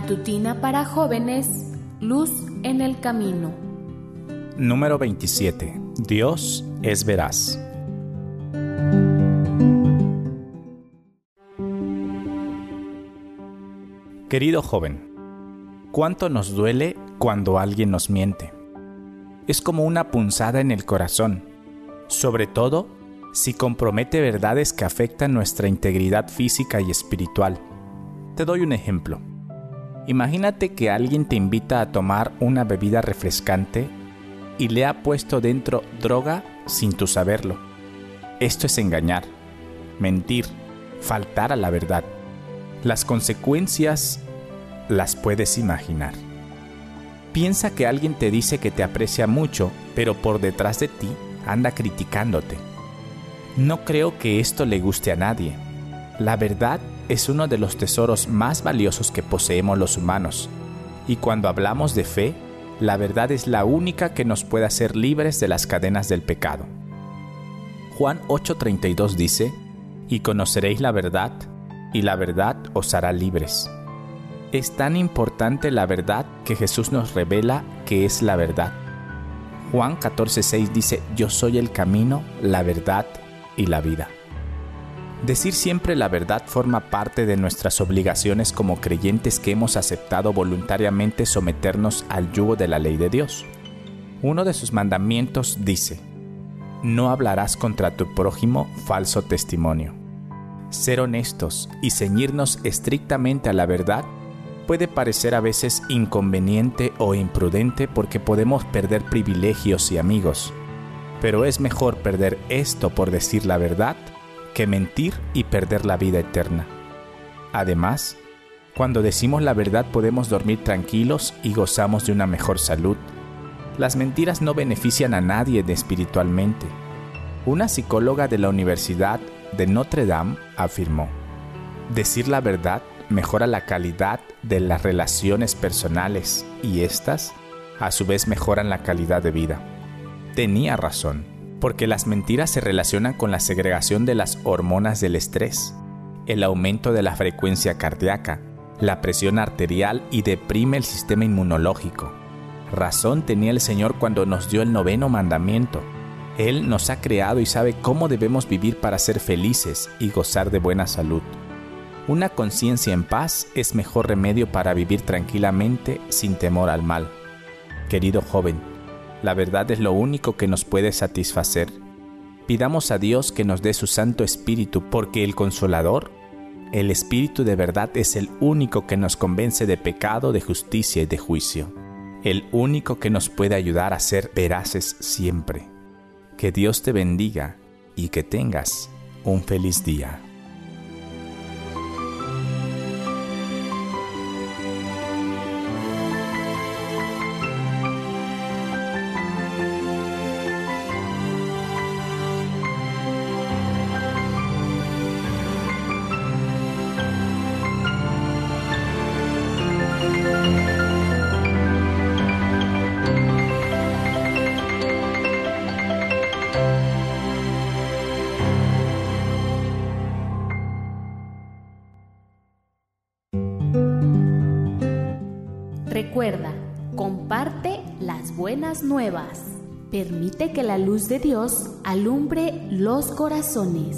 Matutina para jóvenes, Luz en el Camino. Número 27. Dios es veraz. Querido joven, ¿cuánto nos duele cuando alguien nos miente? Es como una punzada en el corazón, sobre todo si compromete verdades que afectan nuestra integridad física y espiritual. Te doy un ejemplo. Imagínate que alguien te invita a tomar una bebida refrescante y le ha puesto dentro droga sin tu saberlo. Esto es engañar, mentir, faltar a la verdad. Las consecuencias las puedes imaginar. Piensa que alguien te dice que te aprecia mucho, pero por detrás de ti anda criticándote. No creo que esto le guste a nadie. La verdad es uno de los tesoros más valiosos que poseemos los humanos, y cuando hablamos de fe, la verdad es la única que nos puede hacer libres de las cadenas del pecado. Juan 8:32 dice, y conoceréis la verdad, y la verdad os hará libres. Es tan importante la verdad que Jesús nos revela que es la verdad. Juan 14:6 dice, yo soy el camino, la verdad y la vida. Decir siempre la verdad forma parte de nuestras obligaciones como creyentes que hemos aceptado voluntariamente someternos al yugo de la ley de Dios. Uno de sus mandamientos dice, no hablarás contra tu prójimo falso testimonio. Ser honestos y ceñirnos estrictamente a la verdad puede parecer a veces inconveniente o imprudente porque podemos perder privilegios y amigos, pero es mejor perder esto por decir la verdad que mentir y perder la vida eterna. Además, cuando decimos la verdad podemos dormir tranquilos y gozamos de una mejor salud. Las mentiras no benefician a nadie espiritualmente. Una psicóloga de la Universidad de Notre Dame afirmó, decir la verdad mejora la calidad de las relaciones personales y éstas, a su vez, mejoran la calidad de vida. Tenía razón porque las mentiras se relacionan con la segregación de las hormonas del estrés, el aumento de la frecuencia cardíaca, la presión arterial y deprime el sistema inmunológico. Razón tenía el Señor cuando nos dio el noveno mandamiento. Él nos ha creado y sabe cómo debemos vivir para ser felices y gozar de buena salud. Una conciencia en paz es mejor remedio para vivir tranquilamente sin temor al mal. Querido joven, la verdad es lo único que nos puede satisfacer. Pidamos a Dios que nos dé su Santo Espíritu, porque el Consolador, el Espíritu de verdad, es el único que nos convence de pecado, de justicia y de juicio. El único que nos puede ayudar a ser veraces siempre. Que Dios te bendiga y que tengas un feliz día. Recuerda, comparte las buenas nuevas. Permite que la luz de Dios alumbre los corazones.